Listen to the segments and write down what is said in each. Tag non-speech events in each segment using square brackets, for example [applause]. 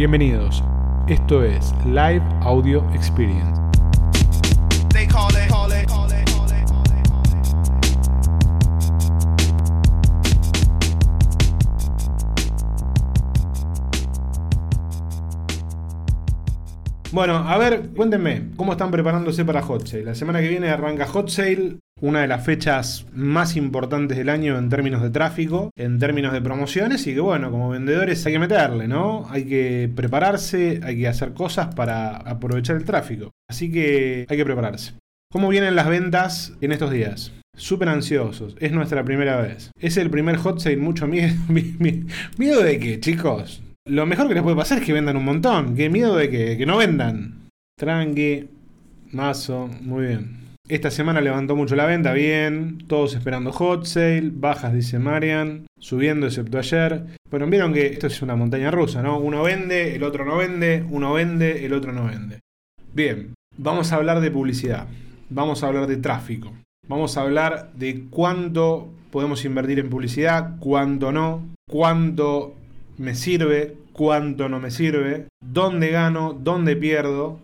Bienvenidos. Esto es Live Audio Experience. Bueno, a ver, cuéntenme, ¿cómo están preparándose para Hot Sale? La semana que viene arranca Hot Sale, una de las fechas más importantes del año en términos de tráfico, en términos de promociones, y que bueno, como vendedores hay que meterle, ¿no? Hay que prepararse, hay que hacer cosas para aprovechar el tráfico. Así que hay que prepararse. ¿Cómo vienen las ventas en estos días? Súper ansiosos, es nuestra primera vez. Es el primer hot sale, mucho miedo. [laughs] ¿Miedo de qué, chicos? Lo mejor que les puede pasar es que vendan un montón. ¿Qué miedo de que, no vendan? Tranqui, mazo, muy bien. Esta semana levantó mucho la venta, bien. Todos esperando hot sale, bajas, dice Marian. Subiendo excepto ayer. Bueno, vieron que esto es una montaña rusa, ¿no? Uno vende, el otro no vende, uno vende, el otro no vende. Bien, vamos a hablar de publicidad. Vamos a hablar de tráfico. Vamos a hablar de cuánto podemos invertir en publicidad, cuánto no, cuánto me sirve, cuánto no me sirve, dónde gano, dónde pierdo.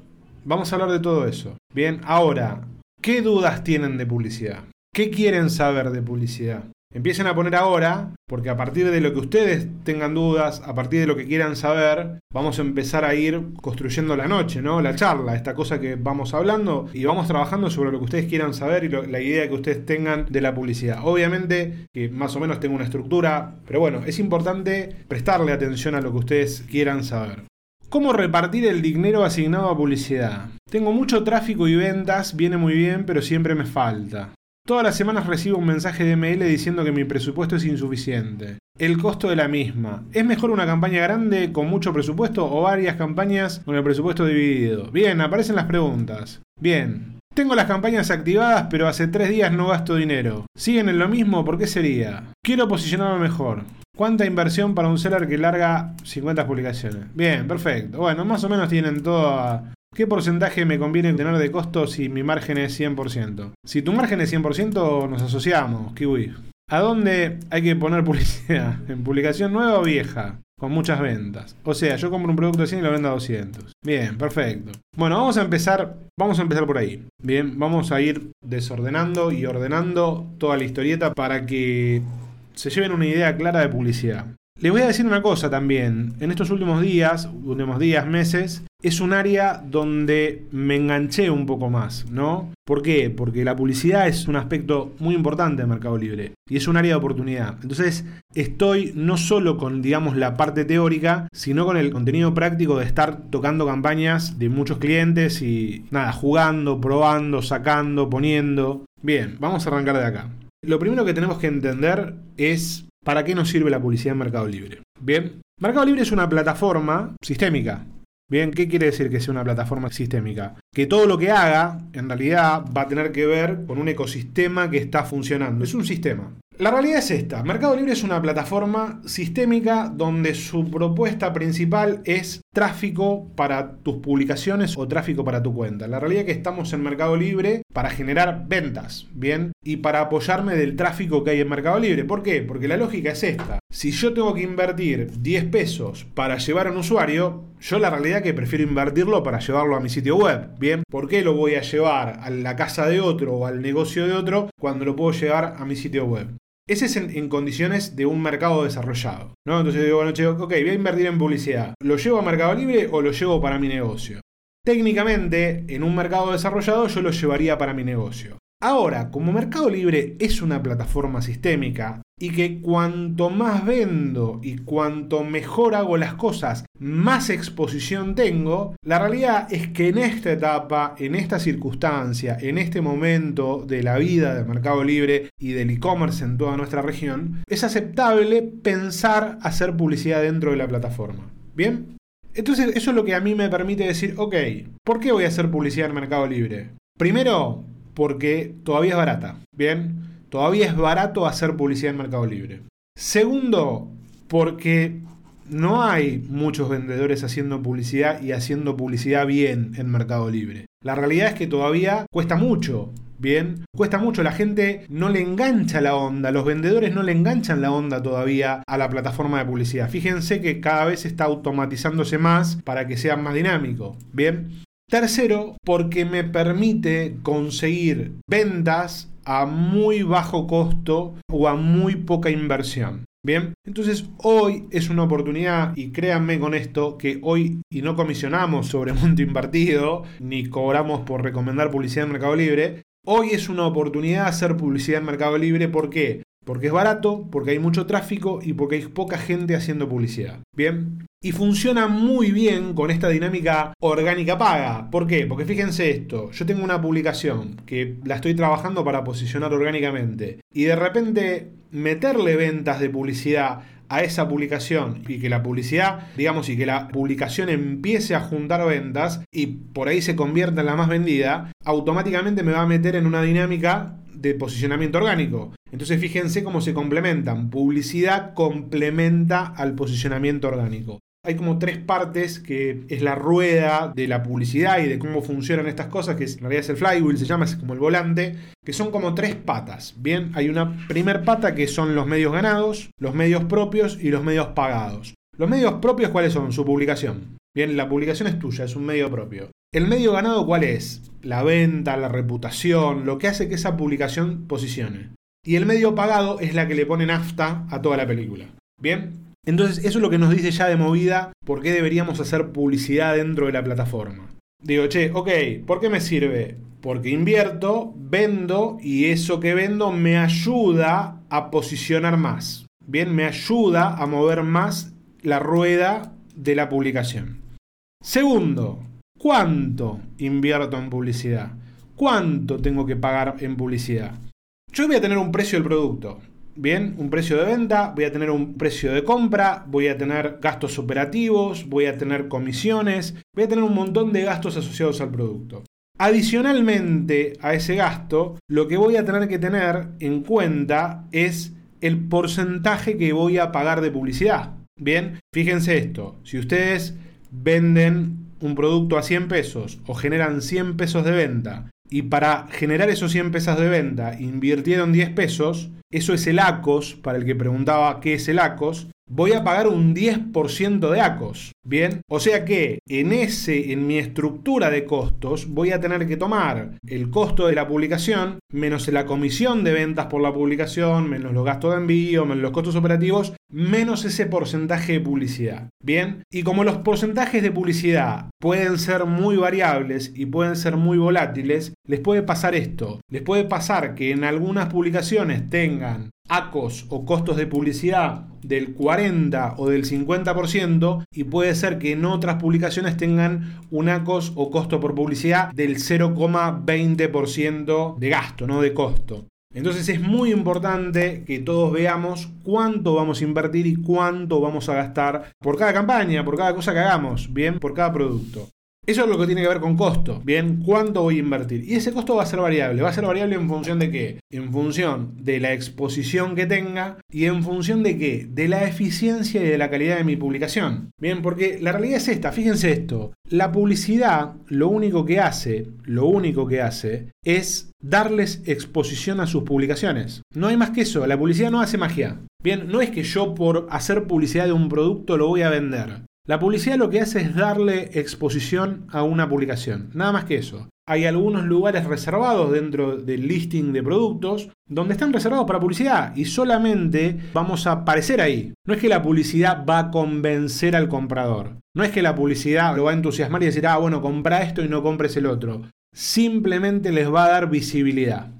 Vamos a hablar de todo eso. Bien, ahora, ¿qué dudas tienen de publicidad? ¿Qué quieren saber de publicidad? Empiecen a poner ahora, porque a partir de lo que ustedes tengan dudas, a partir de lo que quieran saber, vamos a empezar a ir construyendo la noche, ¿no? La charla, esta cosa que vamos hablando y vamos trabajando sobre lo que ustedes quieran saber y la idea que ustedes tengan de la publicidad. Obviamente que más o menos tengo una estructura, pero bueno, es importante prestarle atención a lo que ustedes quieran saber. ¿Cómo repartir el dinero asignado a publicidad? Tengo mucho tráfico y ventas, viene muy bien, pero siempre me falta. Todas las semanas recibo un mensaje de ML diciendo que mi presupuesto es insuficiente. El costo de la misma. ¿Es mejor una campaña grande con mucho presupuesto o varias campañas con el presupuesto dividido? Bien, aparecen las preguntas. Bien. Tengo las campañas activadas, pero hace tres días no gasto dinero. ¿Siguen en lo mismo? ¿Por qué sería? Quiero posicionarme mejor. ¿Cuánta inversión para un seller que larga 50 publicaciones? Bien, perfecto. Bueno, más o menos tienen todo a- ¿Qué porcentaje me conviene tener de costo si mi margen es 100%? Si tu margen es 100%, nos asociamos, Kiwi. ¿A dónde hay que poner [laughs] publicidad? ¿En publicación nueva o vieja? Con muchas ventas. O sea, yo compro un producto de 100 y lo vendo a 200. Bien, perfecto. Bueno, vamos a empezar, vamos a empezar por ahí. Bien, vamos a ir desordenando y ordenando toda la historieta para que se lleven una idea clara de publicidad. Les voy a decir una cosa también. En estos últimos días, últimos días, meses, es un área donde me enganché un poco más, ¿no? ¿Por qué? Porque la publicidad es un aspecto muy importante de Mercado Libre y es un área de oportunidad. Entonces, estoy no solo con, digamos, la parte teórica, sino con el contenido práctico de estar tocando campañas de muchos clientes y nada, jugando, probando, sacando, poniendo. Bien, vamos a arrancar de acá. Lo primero que tenemos que entender es para qué nos sirve la publicidad en Mercado Libre. Bien, Mercado Libre es una plataforma sistémica. Bien, ¿qué quiere decir que sea una plataforma sistémica? Que todo lo que haga, en realidad, va a tener que ver con un ecosistema que está funcionando. Es un sistema. La realidad es esta. Mercado Libre es una plataforma sistémica donde su propuesta principal es tráfico para tus publicaciones o tráfico para tu cuenta. La realidad es que estamos en Mercado Libre para generar ventas, ¿bien? Y para apoyarme del tráfico que hay en Mercado Libre. ¿Por qué? Porque la lógica es esta. Si yo tengo que invertir 10 pesos para llevar a un usuario, yo la realidad es que prefiero invertirlo para llevarlo a mi sitio web, ¿bien? ¿Por qué lo voy a llevar a la casa de otro o al negocio de otro cuando lo puedo llevar a mi sitio web? Ese es en, condiciones de un mercado desarrollado. ¿no? Entonces digo, bueno, che, ok, voy a invertir en publicidad. ¿Lo llevo a Mercado Libre o lo llevo para mi negocio? Técnicamente, en un mercado desarrollado yo lo llevaría para mi negocio. Ahora, como Mercado Libre es una plataforma sistémica y que cuanto más vendo y cuanto mejor hago las cosas, más exposición tengo, la realidad es que en esta etapa, en esta circunstancia, en este momento de la vida del Mercado Libre y del e-commerce en toda nuestra región, es aceptable pensar hacer publicidad dentro de la plataforma. ¿Bien? Entonces eso es lo que a mí me permite decir, ok, ¿por qué voy a hacer publicidad en Mercado Libre? Primero, porque todavía es barata. Bien, todavía es barato hacer publicidad en Mercado Libre. Segundo, porque no hay muchos vendedores haciendo publicidad y haciendo publicidad bien en Mercado Libre. La realidad es que todavía cuesta mucho Bien, cuesta mucho, la gente no le engancha la onda, los vendedores no le enganchan la onda todavía a la plataforma de publicidad. Fíjense que cada vez está automatizándose más para que sea más dinámico. Bien. Tercero, porque me permite conseguir ventas a muy bajo costo o a muy poca inversión. Bien, entonces hoy es una oportunidad y créanme con esto que hoy y no comisionamos sobre monto invertido ni cobramos por recomendar publicidad en Mercado Libre, Hoy es una oportunidad hacer publicidad en Mercado Libre. ¿Por qué? Porque es barato, porque hay mucho tráfico y porque hay poca gente haciendo publicidad. Bien. Y funciona muy bien con esta dinámica orgánica paga. ¿Por qué? Porque fíjense esto, yo tengo una publicación que la estoy trabajando para posicionar orgánicamente y de repente meterle ventas de publicidad a esa publicación y que la publicidad, digamos, y que la publicación empiece a juntar ventas y por ahí se convierta en la más vendida, automáticamente me va a meter en una dinámica de posicionamiento orgánico. Entonces fíjense cómo se complementan. Publicidad complementa al posicionamiento orgánico hay como tres partes que es la rueda de la publicidad y de cómo funcionan estas cosas, que en realidad es el flywheel, se llama, es como el volante, que son como tres patas. Bien, hay una primer pata que son los medios ganados, los medios propios y los medios pagados. Los medios propios, ¿cuáles son? Su publicación. Bien, la publicación es tuya, es un medio propio. ¿El medio ganado cuál es? La venta, la reputación, lo que hace que esa publicación posicione. Y el medio pagado es la que le pone nafta a toda la película. Bien, entonces eso es lo que nos dice ya de movida por qué deberíamos hacer publicidad dentro de la plataforma. Digo, che, ok, ¿por qué me sirve? Porque invierto, vendo y eso que vendo me ayuda a posicionar más. Bien, me ayuda a mover más la rueda de la publicación. Segundo, ¿cuánto invierto en publicidad? ¿Cuánto tengo que pagar en publicidad? Yo voy a tener un precio del producto. Bien, un precio de venta, voy a tener un precio de compra, voy a tener gastos operativos, voy a tener comisiones, voy a tener un montón de gastos asociados al producto. Adicionalmente a ese gasto, lo que voy a tener que tener en cuenta es el porcentaje que voy a pagar de publicidad. Bien, fíjense esto, si ustedes venden un producto a 100 pesos o generan 100 pesos de venta y para generar esos 100 pesos de venta invirtieron 10 pesos, eso es el ACOS, para el que preguntaba qué es el ACOS, voy a pagar un 10% de ACOS. Bien, o sea que en ese, en mi estructura de costos, voy a tener que tomar el costo de la publicación, menos la comisión de ventas por la publicación, menos los gastos de envío, menos los costos operativos, menos ese porcentaje de publicidad. Bien, y como los porcentajes de publicidad pueden ser muy variables y pueden ser muy volátiles, les puede pasar esto. Les puede pasar que en algunas publicaciones tengan ACOS o costos de publicidad del 40 o del 50% y puede ser que en otras publicaciones tengan un ACOS o costo por publicidad del 0,20% de gasto, no de costo. Entonces es muy importante que todos veamos cuánto vamos a invertir y cuánto vamos a gastar por cada campaña, por cada cosa que hagamos, bien, por cada producto. Eso es lo que tiene que ver con costo. Bien, ¿cuánto voy a invertir? Y ese costo va a ser variable. ¿Va a ser variable en función de qué? En función de la exposición que tenga y en función de qué? De la eficiencia y de la calidad de mi publicación. Bien, porque la realidad es esta. Fíjense esto. La publicidad lo único que hace, lo único que hace es darles exposición a sus publicaciones. No hay más que eso. La publicidad no hace magia. Bien, no es que yo por hacer publicidad de un producto lo voy a vender. La publicidad lo que hace es darle exposición a una publicación, nada más que eso. Hay algunos lugares reservados dentro del listing de productos donde están reservados para publicidad y solamente vamos a aparecer ahí. No es que la publicidad va a convencer al comprador. No es que la publicidad lo va a entusiasmar y decir, ah, bueno, compra esto y no compres el otro. Simplemente les va a dar visibilidad.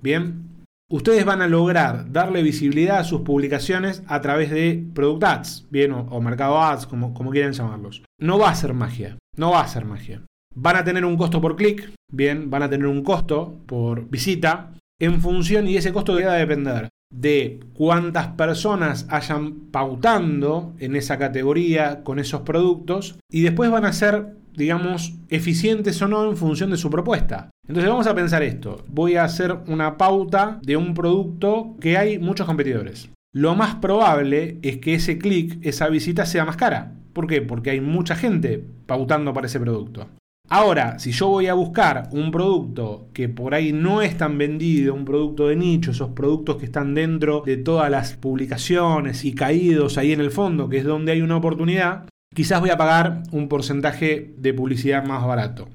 Bien, ustedes van a lograr darle visibilidad a sus publicaciones a través de Product Ads, bien, o, Mercado Ads, como, como quieran llamarlos. No va a ser magia, no va a ser magia. Van a tener un costo por clic, bien, van a tener un costo por visita, en función, y ese costo va depender de cuántas personas hayan pautando en esa categoría con esos productos, y después van a ser digamos, eficientes o no en función de su propuesta. Entonces vamos a pensar esto. Voy a hacer una pauta de un producto que hay muchos competidores. Lo más probable es que ese clic, esa visita sea más cara. ¿Por qué? Porque hay mucha gente pautando para ese producto. Ahora, si yo voy a buscar un producto que por ahí no es tan vendido, un producto de nicho, esos productos que están dentro de todas las publicaciones y caídos ahí en el fondo, que es donde hay una oportunidad, quizás voy a pagar un porcentaje de publicidad más barato.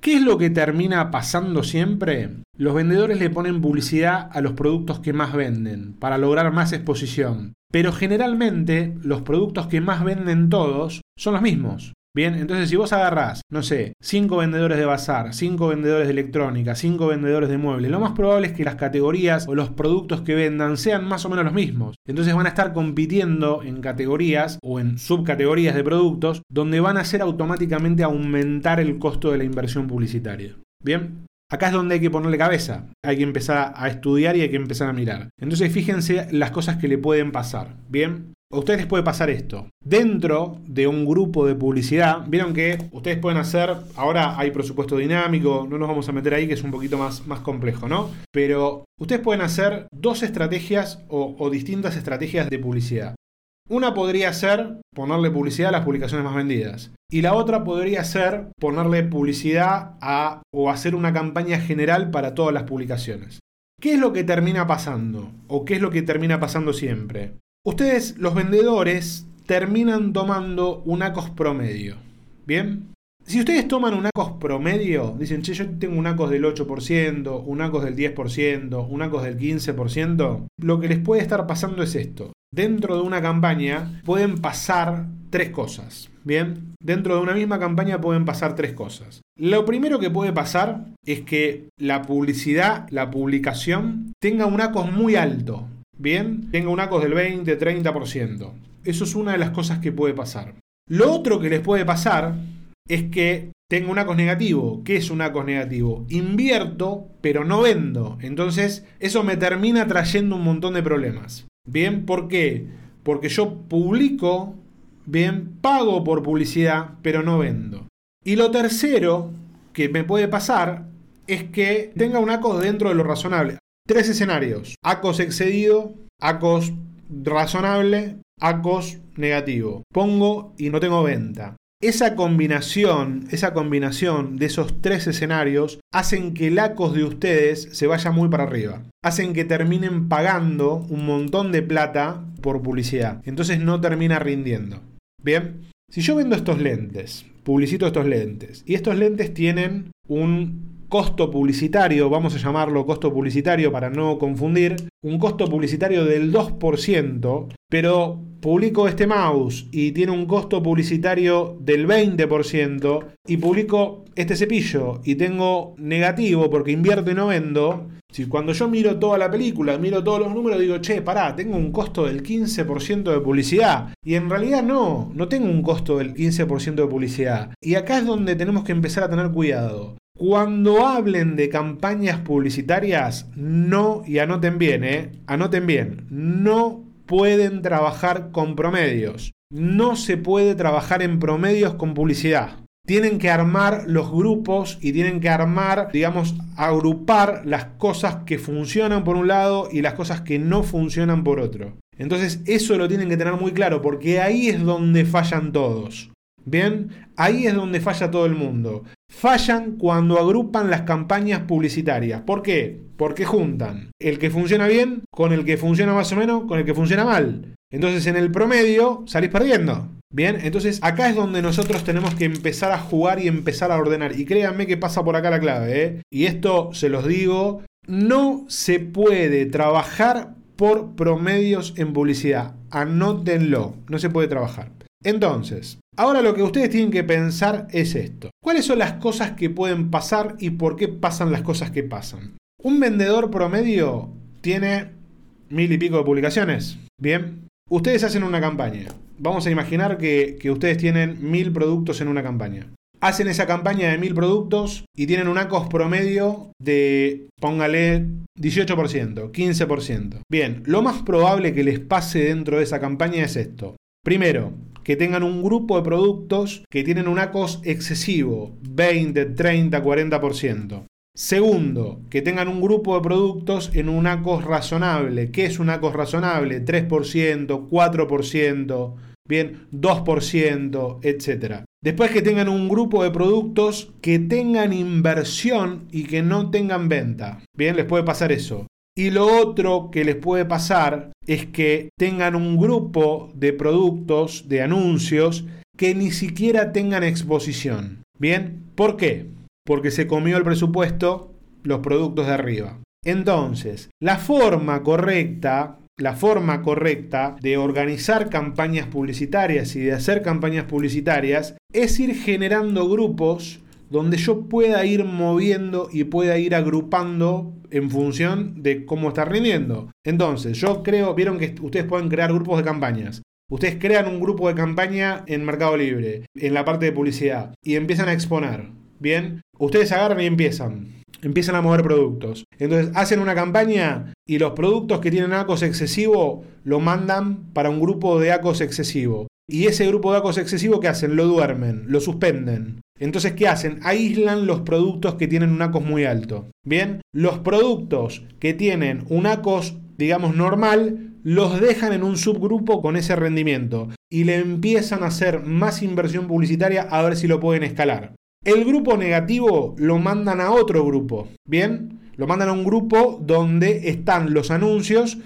¿Qué es lo que termina pasando siempre? Los vendedores le ponen publicidad a los productos que más venden para lograr más exposición. Pero generalmente los productos que más venden todos son los mismos. Bien, entonces si vos agarrás, no sé, 5 vendedores de bazar, 5 vendedores de electrónica, 5 vendedores de muebles, lo más probable es que las categorías o los productos que vendan sean más o menos los mismos. Entonces van a estar compitiendo en categorías o en subcategorías de productos donde van a hacer automáticamente aumentar el costo de la inversión publicitaria. Bien, Acá es donde hay que ponerle cabeza, hay que empezar a estudiar y hay que empezar a mirar. Entonces fíjense las cosas que le pueden pasar. Bien, a ustedes les puede pasar esto. Dentro de un grupo de publicidad, vieron que ustedes pueden hacer, ahora hay presupuesto dinámico, no nos vamos a meter ahí que es un poquito más, más complejo, ¿no? Pero ustedes pueden hacer dos estrategias o, o distintas estrategias de publicidad. Una podría ser ponerle publicidad a las publicaciones más vendidas. Y la otra podría ser ponerle publicidad a o hacer una campaña general para todas las publicaciones. ¿Qué es lo que termina pasando? ¿O qué es lo que termina pasando siempre? Ustedes, los vendedores, terminan tomando un ACOS promedio. ¿Bien? Si ustedes toman un ACOS promedio, dicen, che, yo tengo un ACOS del 8%, un ACOS del 10%, un ACOS del 15%, lo que les puede estar pasando es esto. Dentro de una campaña pueden pasar tres cosas. Bien, dentro de una misma campaña pueden pasar tres cosas. Lo primero que puede pasar es que la publicidad, la publicación, tenga un ACOS muy alto. Bien, tenga un ACOS del 20, 30%. Eso es una de las cosas que puede pasar. Lo otro que les puede pasar es que tenga un ACOS negativo. ¿Qué es un ACOS negativo? Invierto, pero no vendo. Entonces, eso me termina trayendo un montón de problemas. Bien, ¿por qué? Porque yo publico, bien, pago por publicidad, pero no vendo. Y lo tercero que me puede pasar es que tenga un ACOS dentro de lo razonable. Tres escenarios. ACOS excedido, ACOS razonable, ACOS negativo. Pongo y no tengo venta. Esa combinación, esa combinación de esos tres escenarios hacen que el ACOS de ustedes se vaya muy para arriba. Hacen que terminen pagando un montón de plata por publicidad. Entonces no termina rindiendo. Bien, si yo vendo estos lentes, publicito estos lentes, y estos lentes tienen un costo publicitario, vamos a llamarlo costo publicitario para no confundir, un costo publicitario del 2%, pero publico este mouse y tiene un costo publicitario del 20% y publico este cepillo y tengo negativo porque invierto y no vendo, si cuando yo miro toda la película, miro todos los números, digo, che, pará, tengo un costo del 15% de publicidad. Y en realidad no, no tengo un costo del 15% de publicidad. Y acá es donde tenemos que empezar a tener cuidado. Cuando hablen de campañas publicitarias, no, y anoten bien, eh, anoten bien, no pueden trabajar con promedios. No se puede trabajar en promedios con publicidad. Tienen que armar los grupos y tienen que armar, digamos, agrupar las cosas que funcionan por un lado y las cosas que no funcionan por otro. Entonces eso lo tienen que tener muy claro porque ahí es donde fallan todos. Bien, ahí es donde falla todo el mundo. Fallan cuando agrupan las campañas publicitarias. ¿Por qué? Porque juntan el que funciona bien con el que funciona más o menos con el que funciona mal. Entonces en el promedio salís perdiendo. Bien, entonces acá es donde nosotros tenemos que empezar a jugar y empezar a ordenar. Y créanme que pasa por acá la clave. ¿eh? Y esto se los digo, no se puede trabajar por promedios en publicidad. Anótenlo, no se puede trabajar. Entonces, ahora lo que ustedes tienen que pensar es esto. ¿Cuáles son las cosas que pueden pasar y por qué pasan las cosas que pasan? Un vendedor promedio tiene mil y pico de publicaciones. Bien, ustedes hacen una campaña. Vamos a imaginar que, que ustedes tienen mil productos en una campaña. Hacen esa campaña de mil productos y tienen un ACOS promedio de, póngale, 18%, 15%. Bien, lo más probable que les pase dentro de esa campaña es esto. Primero, que tengan un grupo de productos que tienen un ACOS excesivo, 20, 30, 40%. Segundo, que tengan un grupo de productos en un ACOS razonable. ¿Qué es un ACOS razonable? 3%, 4%, bien, 2%, etc. Después que tengan un grupo de productos que tengan inversión y que no tengan venta. Bien, les puede pasar eso. Y lo otro que les puede pasar es que tengan un grupo de productos, de anuncios, que ni siquiera tengan exposición. Bien, ¿por qué? Porque se comió el presupuesto los productos de arriba. Entonces, la forma correcta, la forma correcta de organizar campañas publicitarias y de hacer campañas publicitarias es ir generando grupos donde yo pueda ir moviendo y pueda ir agrupando en función de cómo está rindiendo. Entonces, yo creo, vieron que ustedes pueden crear grupos de campañas. Ustedes crean un grupo de campaña en Mercado Libre, en la parte de publicidad, y empiezan a exponer. Bien, ustedes agarran y empiezan. Empiezan a mover productos. Entonces hacen una campaña y los productos que tienen ACOS excesivo lo mandan para un grupo de ACOS excesivo. Y ese grupo de ACOS excesivo, ¿qué hacen? Lo duermen, lo suspenden. Entonces, ¿qué hacen? Aíslan los productos que tienen un ACOS muy alto. Bien, los productos que tienen un ACOS, digamos, normal, los dejan en un subgrupo con ese rendimiento y le empiezan a hacer más inversión publicitaria a ver si lo pueden escalar. El grupo negativo lo mandan a otro grupo, ¿bien? Lo mandan a un grupo donde están los anuncios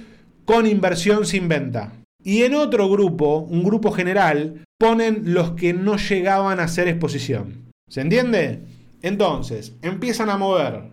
con inversión sin venta. Y en otro grupo, un grupo general, ponen los que no llegaban a hacer exposición. ¿Se entiende? Entonces, empiezan a mover.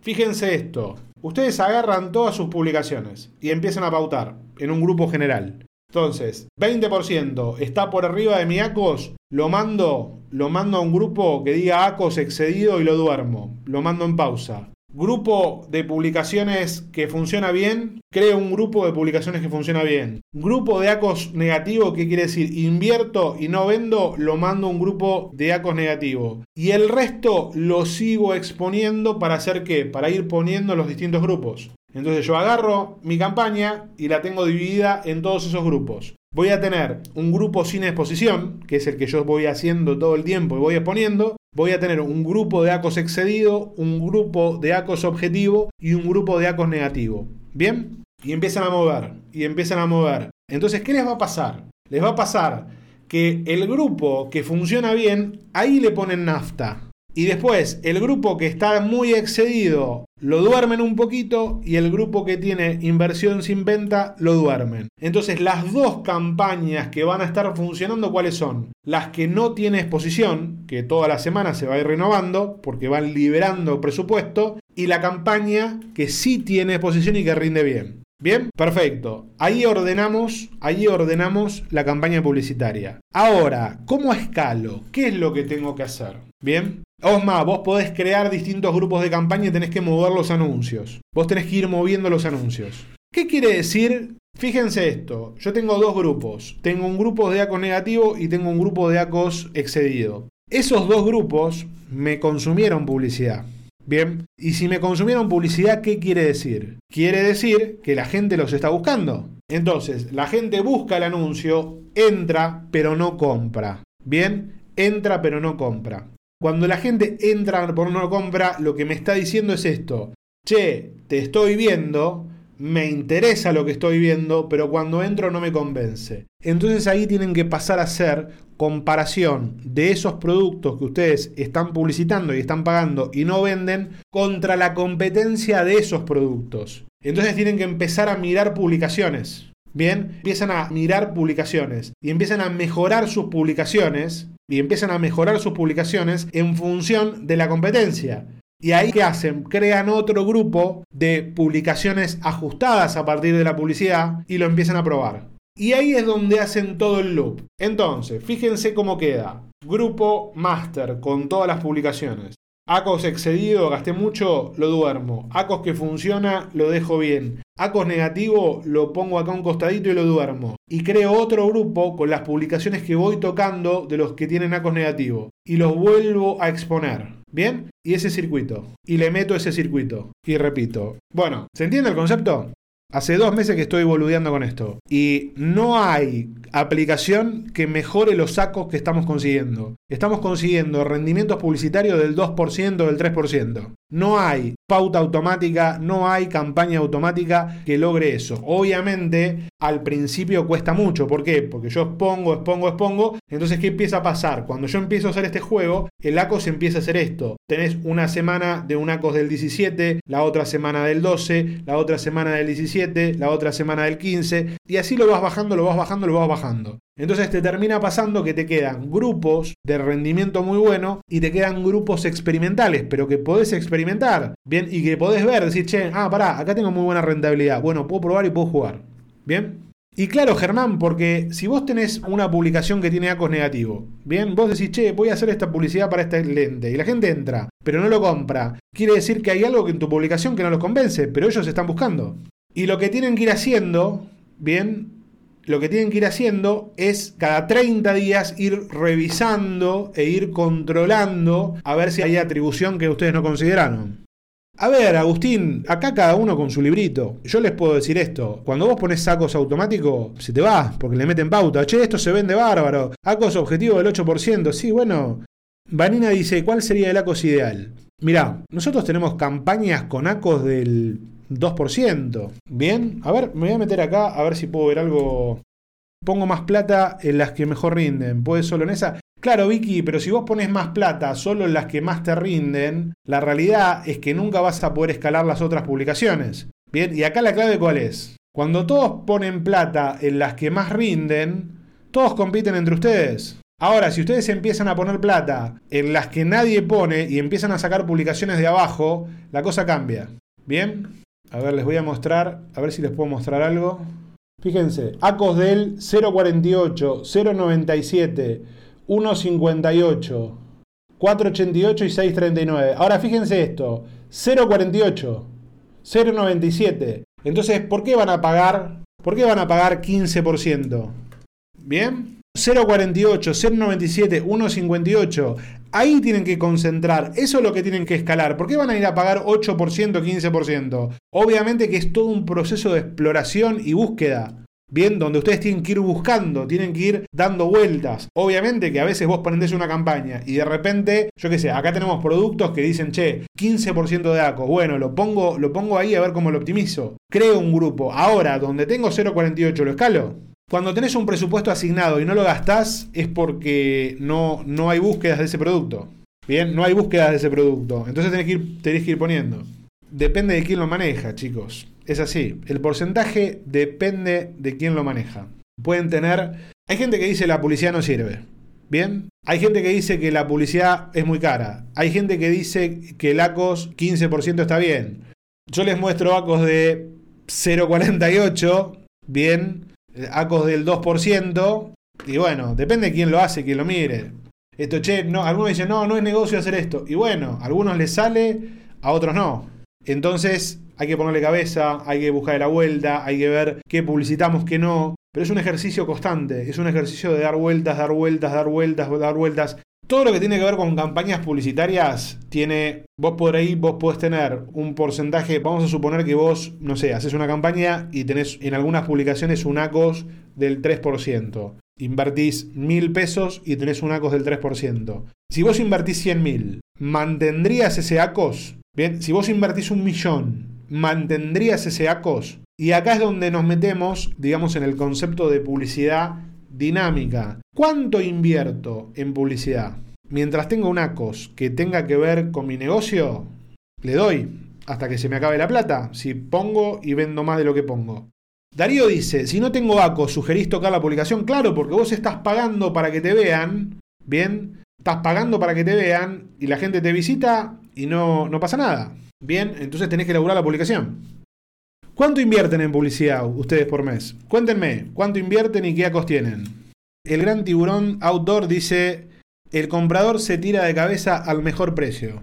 Fíjense esto. Ustedes agarran todas sus publicaciones y empiezan a pautar en un grupo general. Entonces, 20% está por arriba de mi ACOS, lo mando, lo mando a un grupo que diga ACOS excedido y lo duermo. Lo mando en pausa. Grupo de publicaciones que funciona bien, creo un grupo de publicaciones que funciona bien. Grupo de ACOS negativo, ¿qué quiere decir? Invierto y no vendo, lo mando a un grupo de ACOS negativo. Y el resto lo sigo exponiendo para hacer qué? Para ir poniendo los distintos grupos. Entonces yo agarro mi campaña y la tengo dividida en todos esos grupos. Voy a tener un grupo sin exposición, que es el que yo voy haciendo todo el tiempo y voy exponiendo. Voy a tener un grupo de ACOS excedido, un grupo de ACOS objetivo y un grupo de ACOS negativo. ¿Bien? Y empiezan a mover, y empiezan a mover. Entonces, ¿qué les va a pasar? Les va a pasar que el grupo que funciona bien, ahí le ponen nafta. Y después, el grupo que está muy excedido lo duermen un poquito y el grupo que tiene inversión sin venta lo duermen. Entonces, las dos campañas que van a estar funcionando, ¿cuáles son? Las que no tiene exposición, que toda la semana se va a ir renovando porque van liberando presupuesto, y la campaña que sí tiene exposición y que rinde bien. Bien, perfecto. Ahí ordenamos, ahí ordenamos la campaña publicitaria. Ahora, ¿cómo escalo? ¿Qué es lo que tengo que hacer? Bien. Osma, vos podés crear distintos grupos de campaña y tenés que mover los anuncios. Vos tenés que ir moviendo los anuncios. ¿Qué quiere decir? Fíjense esto, yo tengo dos grupos. Tengo un grupo de ACOS negativo y tengo un grupo de ACOS excedido. Esos dos grupos me consumieron publicidad. Bien, y si me consumieron publicidad, ¿qué quiere decir? Quiere decir que la gente los está buscando. Entonces, la gente busca el anuncio, entra, pero no compra. Bien, entra, pero no compra. Cuando la gente entra por no compra, lo que me está diciendo es esto. Che, te estoy viendo, me interesa lo que estoy viendo, pero cuando entro no me convence. Entonces ahí tienen que pasar a hacer comparación de esos productos que ustedes están publicitando y están pagando y no venden contra la competencia de esos productos. Entonces tienen que empezar a mirar publicaciones. Bien, empiezan a mirar publicaciones y empiezan a mejorar sus publicaciones y empiezan a mejorar sus publicaciones en función de la competencia. Y ahí ¿qué hacen? Crean otro grupo de publicaciones ajustadas a partir de la publicidad y lo empiezan a probar. Y ahí es donde hacen todo el loop. Entonces, fíjense cómo queda. Grupo master con todas las publicaciones. Acos excedido, gasté mucho, lo duermo. Acos que funciona, lo dejo bien. Acos negativo, lo pongo acá un costadito y lo duermo. Y creo otro grupo con las publicaciones que voy tocando de los que tienen Acos negativo. Y los vuelvo a exponer. ¿Bien? Y ese circuito. Y le meto ese circuito. Y repito. Bueno, ¿se entiende el concepto? Hace dos meses que estoy boludeando con esto. Y no hay aplicación que mejore los sacos que estamos consiguiendo. Estamos consiguiendo rendimientos publicitarios del 2%, del 3%. No hay pauta automática, no hay campaña automática que logre eso. Obviamente, al principio cuesta mucho. ¿Por qué? Porque yo expongo, expongo, expongo. Entonces, ¿qué empieza a pasar? Cuando yo empiezo a hacer este juego, el ACOS empieza a hacer esto. Tenés una semana de un ACOS del 17, la otra semana del 12, la otra semana del 17, la otra semana del 15. Y así lo vas bajando, lo vas bajando, lo vas bajando. Entonces te termina pasando que te quedan grupos de rendimiento muy bueno y te quedan grupos experimentales, pero que podés experimentar, ¿bien? Y que podés ver, decir, che, ah, pará, acá tengo muy buena rentabilidad. Bueno, puedo probar y puedo jugar, ¿bien? Y claro, Germán, porque si vos tenés una publicación que tiene ACOS negativo, bien, vos decís, che, voy a hacer esta publicidad para este lente, y la gente entra, pero no lo compra, quiere decir que hay algo en tu publicación que no los convence, pero ellos están buscando. Y lo que tienen que ir haciendo, bien, lo que tienen que ir haciendo es cada 30 días ir revisando e ir controlando a ver si hay atribución que ustedes no consideraron. A ver, Agustín, acá cada uno con su librito. Yo les puedo decir esto. Cuando vos pones sacos automáticos, se te va, porque le meten pauta. Che, esto se vende bárbaro. ACOS objetivo del 8%. Sí, bueno. Vanina dice, ¿cuál sería el ACOS ideal? Mirá, nosotros tenemos campañas con ACOS del 2%. Bien, a ver, me voy a meter acá a ver si puedo ver algo. Pongo más plata en las que mejor rinden. ¿Puede solo en esa? Claro, Vicky, pero si vos pones más plata solo en las que más te rinden, la realidad es que nunca vas a poder escalar las otras publicaciones. Bien, y acá la clave cuál es. Cuando todos ponen plata en las que más rinden, todos compiten entre ustedes. Ahora, si ustedes empiezan a poner plata en las que nadie pone y empiezan a sacar publicaciones de abajo, la cosa cambia. ¿Bien? A ver, les voy a mostrar, a ver si les puedo mostrar algo. Fíjense, ACOS del 048, 097, 158, 488 y 639. Ahora fíjense esto, 048, 097. Entonces, ¿por qué van a pagar? ¿Por qué van a pagar 15%? ¿Bien? 048, 097, 158. Ahí tienen que concentrar. Eso es lo que tienen que escalar. ¿Por qué van a ir a pagar 8%, 15%? Obviamente que es todo un proceso de exploración y búsqueda. Bien, donde ustedes tienen que ir buscando, tienen que ir dando vueltas. Obviamente que a veces vos prendés una campaña y de repente, yo qué sé, acá tenemos productos que dicen, che, 15% de ACO. Bueno, lo pongo, lo pongo ahí a ver cómo lo optimizo. Creo un grupo. Ahora, donde tengo 0.48, ¿lo escalo? Cuando tenés un presupuesto asignado y no lo gastás es porque no, no hay búsquedas de ese producto. Bien, no hay búsquedas de ese producto. Entonces tenés que, ir, que ir poniendo. Depende de quién lo maneja, chicos. Es así. El porcentaje depende de quién lo maneja. Pueden tener... Hay gente que dice la publicidad no sirve. Bien. Hay gente que dice que la publicidad es muy cara. Hay gente que dice que el ACOS 15% está bien. Yo les muestro ACOS de 0,48. Bien ACOS del 2%, y bueno, depende de quién lo hace, quién lo mire. Esto, che, no, algunos dicen, no, no es negocio hacer esto. Y bueno, a algunos les sale, a otros no. Entonces hay que ponerle cabeza, hay que buscar la vuelta, hay que ver qué publicitamos, qué no. Pero es un ejercicio constante, es un ejercicio de dar vueltas, dar vueltas, dar vueltas, dar vueltas. Todo lo que tiene que ver con campañas publicitarias tiene, vos por ahí, vos podés tener un porcentaje, vamos a suponer que vos, no sé, haces una campaña y tenés en algunas publicaciones un ACOS del 3%. Invertís mil pesos y tenés un ACOS del 3%. Si vos invertís 100 mil, ¿mantendrías ese ACOS? Bien, si vos invertís un millón, ¿mantendrías ese ACOS? Y acá es donde nos metemos, digamos, en el concepto de publicidad dinámica. ¿Cuánto invierto en publicidad? Mientras tenga un ACOS que tenga que ver con mi negocio, le doy hasta que se me acabe la plata. Si pongo y vendo más de lo que pongo. Darío dice, si no tengo ACOS, ¿sugerís tocar la publicación? Claro, porque vos estás pagando para que te vean, ¿bien? Estás pagando para que te vean y la gente te visita y no, no pasa nada. Bien, entonces tenés que elaborar la publicación. ¿Cuánto invierten en publicidad ustedes por mes? Cuéntenme, ¿cuánto invierten y qué acos tienen? El gran tiburón outdoor dice, el comprador se tira de cabeza al mejor precio.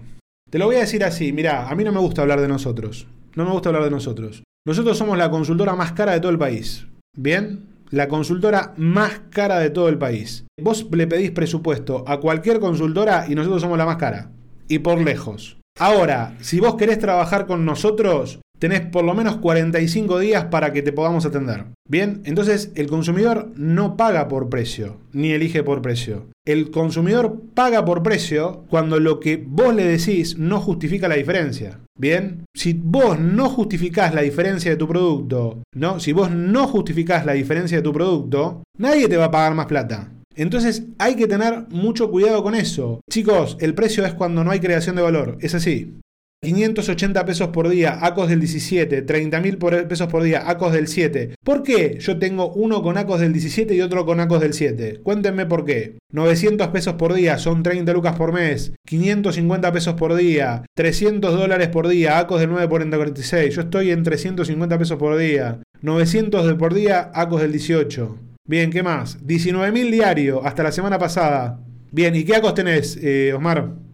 Te lo voy a decir así, mirá, a mí no me gusta hablar de nosotros. No me gusta hablar de nosotros. Nosotros somos la consultora más cara de todo el país. ¿Bien? La consultora más cara de todo el país. Vos le pedís presupuesto a cualquier consultora y nosotros somos la más cara. Y por lejos. Ahora, si vos querés trabajar con nosotros, tenés por lo menos 45 días para que te podamos atender. Bien, entonces el consumidor no paga por precio, ni elige por precio. El consumidor paga por precio cuando lo que vos le decís no justifica la diferencia. Bien, si vos no justificás la diferencia de tu producto, ¿no? Si vos no justificás la diferencia de tu producto, nadie te va a pagar más plata. Entonces hay que tener mucho cuidado con eso. Chicos, el precio es cuando no hay creación de valor. Es así. 580 pesos por día, ACOS del 17, 30 mil pesos por día, ACOS del 7. ¿Por qué yo tengo uno con ACOS del 17 y otro con ACOS del 7? Cuéntenme por qué. 900 pesos por día, son 30 lucas por mes. 550 pesos por día, 300 dólares por día, ACOS del 9 por 46. Yo estoy en 350 pesos por día. 900 de por día, ACOS del 18. Bien, ¿qué más? 19 mil diario hasta la semana pasada. Bien, ¿y qué ACOS tenés, eh, Osmar?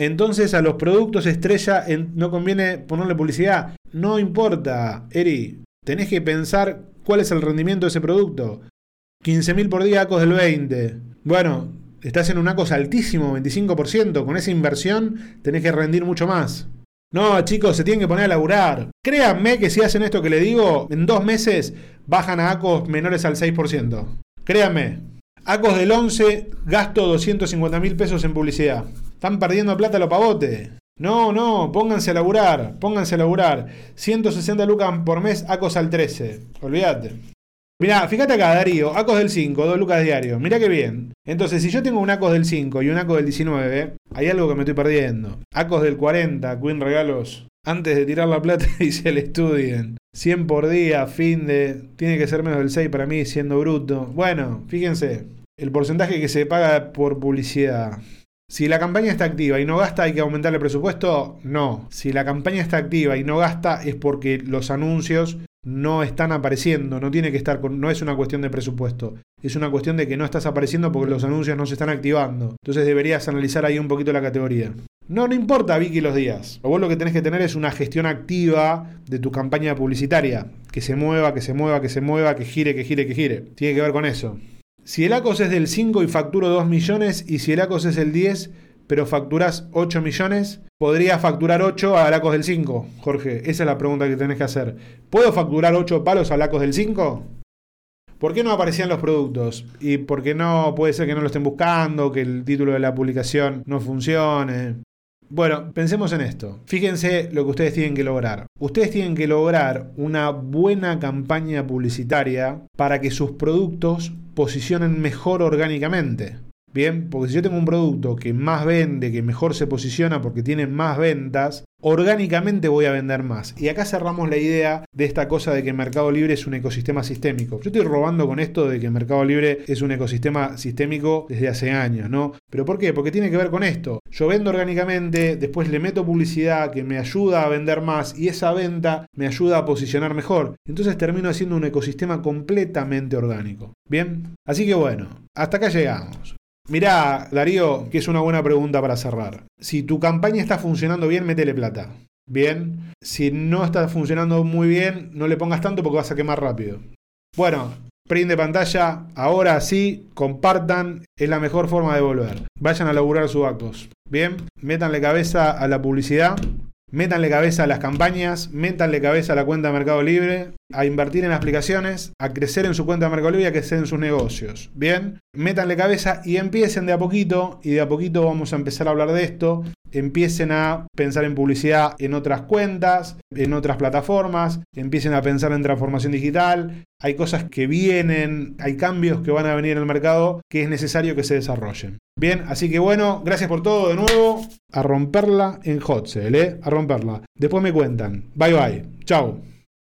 Entonces a los productos estrella no conviene ponerle publicidad. No importa, Eri. Tenés que pensar cuál es el rendimiento de ese producto. 15.000 por día, ACOS del 20. Bueno, estás en un ACOS altísimo, 25%. Con esa inversión tenés que rendir mucho más. No, chicos, se tienen que poner a laburar. Créanme que si hacen esto que le digo, en dos meses bajan a ACOS menores al 6%. Créanme. ACOS del 11, gasto 250 mil pesos en publicidad. Están perdiendo plata los pavotes. No, no, pónganse a laburar, pónganse a laburar. 160 lucas por mes, ACOS al 13. Olvídate. Mirá, fíjate acá, Darío, ACOS del 5, 2 lucas diario. Mirá qué bien. Entonces, si yo tengo un ACOS del 5 y un ACOS del 19, hay algo que me estoy perdiendo. ACOS del 40, Queen Regalos. Antes de tirar la plata y se le estudien. 100 por día, fin de. Tiene que ser menos del 6 para mí, siendo bruto. Bueno, fíjense. El porcentaje que se paga por publicidad. Si la campaña está activa y no gasta, hay que aumentar el presupuesto. No. Si la campaña está activa y no gasta, es porque los anuncios no están apareciendo. No tiene que estar con, no es una cuestión de presupuesto. Es una cuestión de que no estás apareciendo porque los anuncios no se están activando. Entonces deberías analizar ahí un poquito la categoría. No, no importa, Vicky, los días. O vos lo que tenés que tener es una gestión activa de tu campaña publicitaria. Que se mueva, que se mueva, que se mueva, que gire, que gire, que gire. Tiene que ver con eso. Si el ACOS es del 5 y facturo 2 millones, y si el ACOS es el 10, pero facturas 8 millones, ¿podría facturar 8 al ACOS del 5? Jorge, esa es la pregunta que tenés que hacer. ¿Puedo facturar 8 palos al ACOS del 5? ¿Por qué no aparecían los productos? ¿Y por qué no puede ser que no lo estén buscando, que el título de la publicación no funcione? Bueno, pensemos en esto. Fíjense lo que ustedes tienen que lograr. Ustedes tienen que lograr una buena campaña publicitaria para que sus productos posicionen mejor orgánicamente. Bien, porque si yo tengo un producto que más vende, que mejor se posiciona porque tiene más ventas, orgánicamente voy a vender más. Y acá cerramos la idea de esta cosa de que Mercado Libre es un ecosistema sistémico. Yo estoy robando con esto de que Mercado Libre es un ecosistema sistémico desde hace años, ¿no? ¿Pero por qué? Porque tiene que ver con esto. Yo vendo orgánicamente, después le meto publicidad que me ayuda a vender más y esa venta me ayuda a posicionar mejor. Entonces termino haciendo un ecosistema completamente orgánico. Bien, así que bueno, hasta acá llegamos. Mirá, Darío, que es una buena pregunta para cerrar. Si tu campaña está funcionando bien, métele plata. Bien. Si no está funcionando muy bien, no le pongas tanto porque vas a quemar rápido. Bueno, print de pantalla, ahora sí, compartan, es la mejor forma de volver. Vayan a laburar sus actos. Bien, métanle cabeza a la publicidad. Métanle cabeza a las campañas, métanle cabeza a la cuenta de Mercado Libre, a invertir en aplicaciones, a crecer en su cuenta de Mercado Libre y a crecer en sus negocios. Bien, métanle cabeza y empiecen de a poquito, y de a poquito vamos a empezar a hablar de esto. Empiecen a pensar en publicidad en otras cuentas, en otras plataformas, empiecen a pensar en transformación digital. Hay cosas que vienen, hay cambios que van a venir en el mercado que es necesario que se desarrollen. Bien, así que bueno, gracias por todo de nuevo. A romperla en Hot Sale, ¿eh? A romperla. Después me cuentan. Bye bye. Chao.